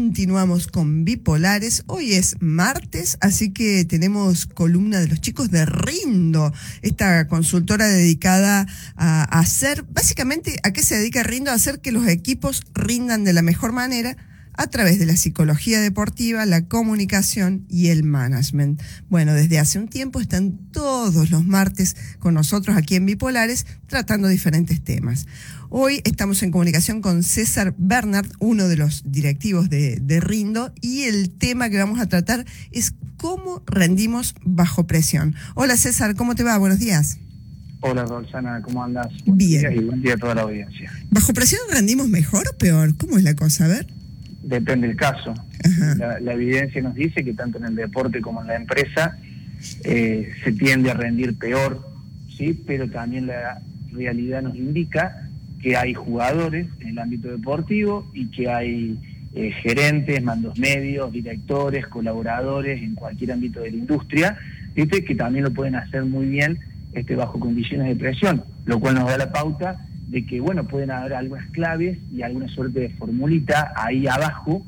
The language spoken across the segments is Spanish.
Continuamos con Bipolares. Hoy es martes, así que tenemos columna de los chicos de Rindo, esta consultora dedicada a hacer, básicamente, ¿a qué se dedica Rindo? A hacer que los equipos rindan de la mejor manera a través de la psicología deportiva, la comunicación y el management. Bueno, desde hace un tiempo están todos los martes con nosotros aquí en Bipolares tratando diferentes temas. Hoy estamos en comunicación con César Bernard, uno de los directivos de, Rindo, y el tema que vamos a tratar es cómo rendimos bajo presión. Hola César, ¿cómo te va? Buenos días. Hola Roxana, ¿cómo andas? Bien. y buen día a toda la audiencia. ¿Bajo presión rendimos mejor o peor? ¿Cómo es la cosa? A ver. Depende del caso. La, evidencia nos dice que tanto en el deporte como en la empresa eh, se tiende a rendir peor, sí, pero también la realidad nos indica que hay jugadores en el ámbito deportivo y que hay eh, gerentes, mandos medios, directores, colaboradores en cualquier ámbito de la industria, ¿viste? que también lo pueden hacer muy bien este, bajo condiciones de presión, lo cual nos da la pauta de que, bueno, pueden haber algunas claves y alguna suerte de formulita ahí abajo,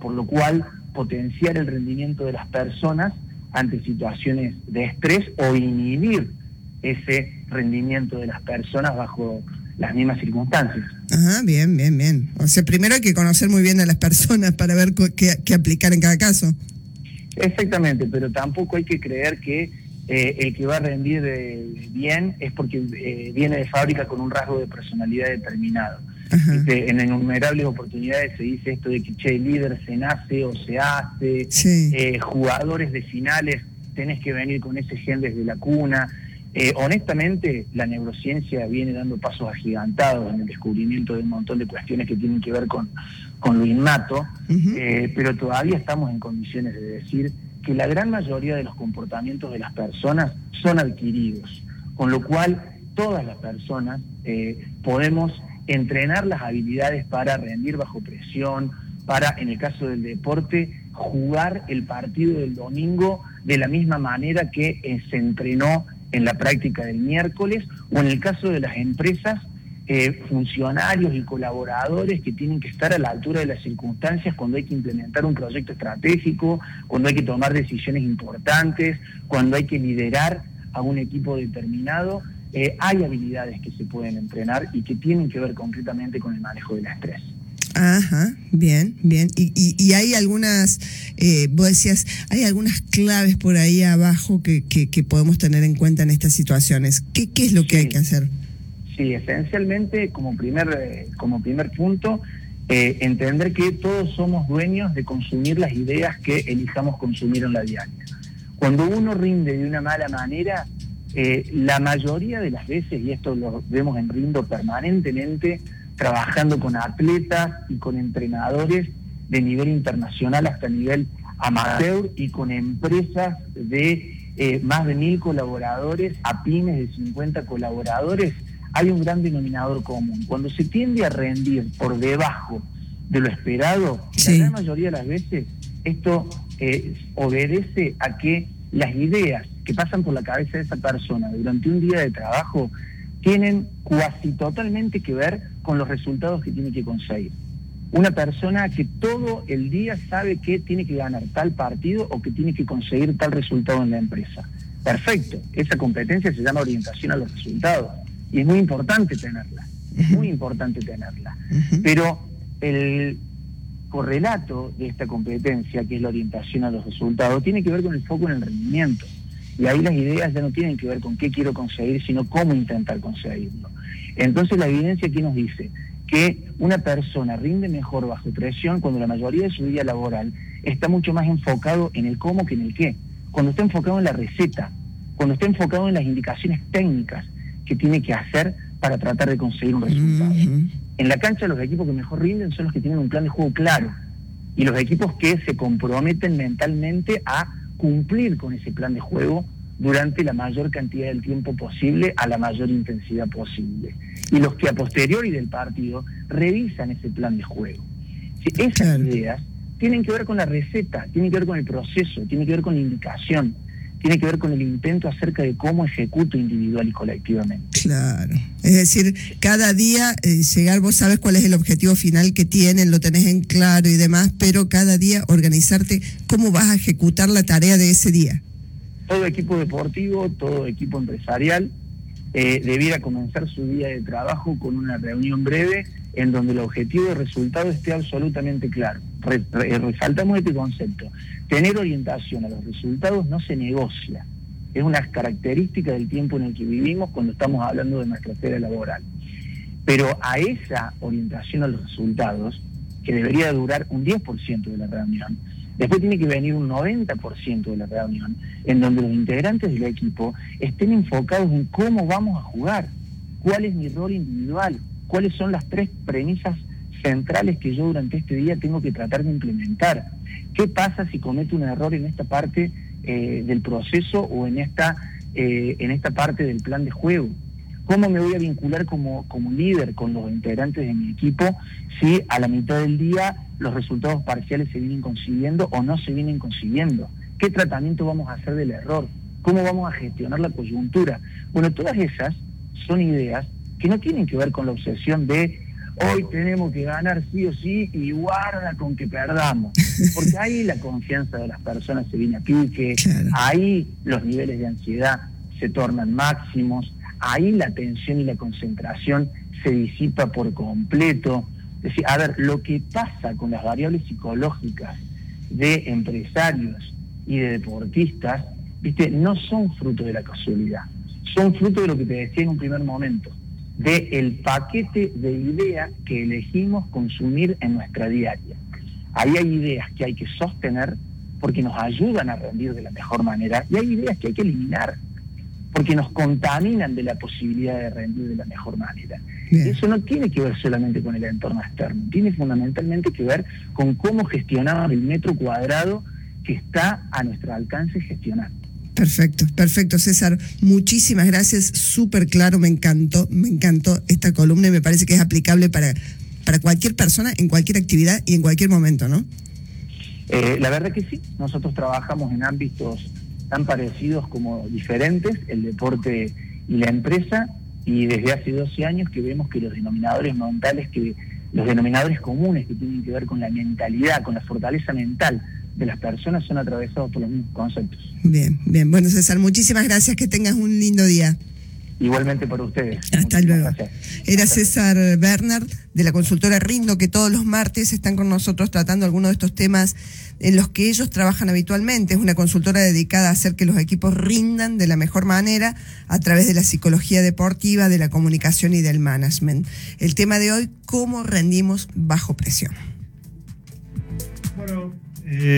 por lo cual potenciar el rendimiento de las personas ante situaciones de estrés o inhibir ese rendimiento de las personas bajo las mismas circunstancias. Ajá, bien, bien, bien. O sea, primero hay que conocer muy bien a las personas para ver qué, aplicar en cada caso. Exactamente, pero tampoco hay que creer que eh, el que va a rendir eh, bien es porque eh, viene de fábrica con un rasgo de personalidad determinado. en innumerables oportunidades se dice esto de que che, líder se nace o se hace, jugadores de finales tenés que venir con ese gen desde la cuna. honestamente, la neurociencia viene dando pasos agigantados en el descubrimiento de un montón de cuestiones que tienen que ver con, con lo innato, pero todavía estamos en condiciones de decir que la gran mayoría de los comportamientos de las personas son adquiridos, con lo cual todas las personas eh, podemos entrenar las habilidades para rendir bajo presión, para, en el caso del deporte, jugar el partido del domingo de la misma manera que eh, se entrenó en la práctica del miércoles, o en el caso de las empresas, eh, funcionarios y colaboradores que tienen que estar a la altura de las circunstancias cuando hay que implementar un proyecto estratégico, cuando hay que tomar decisiones importantes, cuando hay que liderar a un equipo determinado. Eh, hay habilidades que se pueden entrenar y que tienen que ver concretamente con el manejo del estrés. Ajá, bien, bien. Y, hay algunas, eh, vos decías, hay algunas claves por ahí abajo que, que, podemos tener en cuenta en estas situaciones. ¿Qué, qué es lo que hay que hacer? Sí, esencialmente como primer, eh, como primer punto, eh, entender que todos somos dueños de consumir las ideas que elijamos consumir en la diaria. Cuando uno rinde de una mala manera, eh, la mayoría de las veces, y esto lo vemos en Rindo permanentemente, trabajando con atletas y con entrenadores de nivel internacional hasta nivel amateur y con empresas de más de mil colaboradores a pymes de 50 colaboradores, hay un gran denominador común. Cuando se tiende a rendir por debajo de lo esperado, la gran mayoría de las veces esto eh, obedece a que las ideas que pasan por la cabeza de esa persona durante un día de trabajo tienen casi totalmente que ver con los resultados que tiene que conseguir. Una persona que todo el día sabe que tiene que ganar tal partido o que tiene que conseguir tal resultado en la empresa. Perfecto, esa competencia se llama orientación a los resultados y es muy importante tenerla, muy importante tenerla. Pero el correlato de esta competencia, que es la orientación a los resultados, tiene que ver con el foco en el rendimiento. Y ahí las ideas ya no tienen que ver con qué quiero conseguir, sino cómo intentar conseguirlo. Entonces la evidencia aquí nos dice que una persona rinde mejor bajo presión cuando la mayoría de su vida laboral está mucho más enfocado en el cómo que en el qué. Cuando está enfocado en la receta, cuando está enfocado en las indicaciones técnicas, que tiene que hacer para tratar de conseguir un resultado. En la cancha los equipos que mejor rinden son los que tienen un plan de juego claro y los equipos que se comprometen mentalmente a cumplir con ese plan de juego durante la mayor cantidad del tiempo posible a la mayor intensidad posible. Y los que a posteriori del partido revisan ese plan de juego. esas ideas tienen que ver con la receta, tienen que ver con el proceso, tienen que ver con la indicación, tiene que ver con el intento acerca de cómo ejecuto individual y colectivamente. Claro. Es decir, cada día eh, llegar, vos sabes cuál es el objetivo final que tienen, lo tenés en claro y demás, pero cada día organizarte cómo vas a ejecutar la tarea de ese día. Todo equipo deportivo, todo equipo empresarial eh, debiera comenzar su día de trabajo con una reunión breve en donde el objetivo de resultado esté absolutamente claro. resaltamos este concepto. Tener orientación a los resultados no se negocia. Es una característica del tiempo en el que vivimos cuando estamos hablando de nuestra esfera laboral. Pero a esa orientación a los resultados, que debería durar un 10% de la reunión, Después tiene que venir un 90% de la reunión en donde los integrantes del equipo estén enfocados en cómo vamos a jugar, cuál es mi rol individual, cuáles son las tres premisas centrales que yo durante este día tengo que tratar de implementar. ¿Qué pasa si cometo un error en esta parte eh, del proceso o en esta, eh, en esta parte del plan de juego? ¿Cómo me voy a vincular como, como líder con los integrantes de mi equipo si a la mitad del día los resultados parciales se vienen consiguiendo o no se vienen consiguiendo? ¿Qué tratamiento vamos a hacer del error? ¿Cómo vamos a gestionar la coyuntura? Bueno, todas esas son ideas que no tienen que ver con la obsesión de hoy tenemos que ganar sí o sí y guarda con que perdamos. Porque ahí la confianza de las personas se viene a pique, ahí los niveles de ansiedad se tornan máximos, ahí la atención y la concentración se disipa por completo. Es decir, a ver, lo que pasa con las variables psicológicas de empresarios y de deportistas, viste, no son fruto de la casualidad, son fruto de lo que te decía en un primer momento, de el paquete de ideas que elegimos consumir en nuestra diaria. Ahí hay ideas que hay que sostener porque nos ayudan a rendir de la mejor manera y hay ideas que hay que eliminar porque nos contaminan de la posibilidad de rendir de la mejor manera. Eso no tiene que ver solamente con el entorno externo, tiene fundamentalmente que ver con cómo gestionamos el metro cuadrado que está a nuestro alcance gestionar. Perfecto, perfecto, César. Muchísimas gracias, súper claro, me encantó, me encantó esta columna y me parece que es aplicable para, para cualquier persona, en cualquier actividad y en cualquier momento, ¿no? Eh, la verdad que sí, nosotros trabajamos en ámbitos tan parecidos como diferentes, el deporte y la empresa, y desde hace 12 años que vemos que los denominadores mentales, que los denominadores comunes que tienen que ver con la mentalidad, con la fortaleza mental de las personas son atravesados por los mismos conceptos. Bien, bien. Bueno, César, muchísimas gracias, que tengas un lindo día. Igualmente por ustedes. Hasta luego. Era César Bernard de la consultora Rindo, que todos los martes están con nosotros tratando algunos de estos temas en los que ellos trabajan habitualmente. Es una consultora dedicada a hacer que los equipos rindan de la mejor manera a través de la psicología deportiva, de la comunicación y del management. El tema de hoy, cómo rendimos bajo presión. Bueno, eh,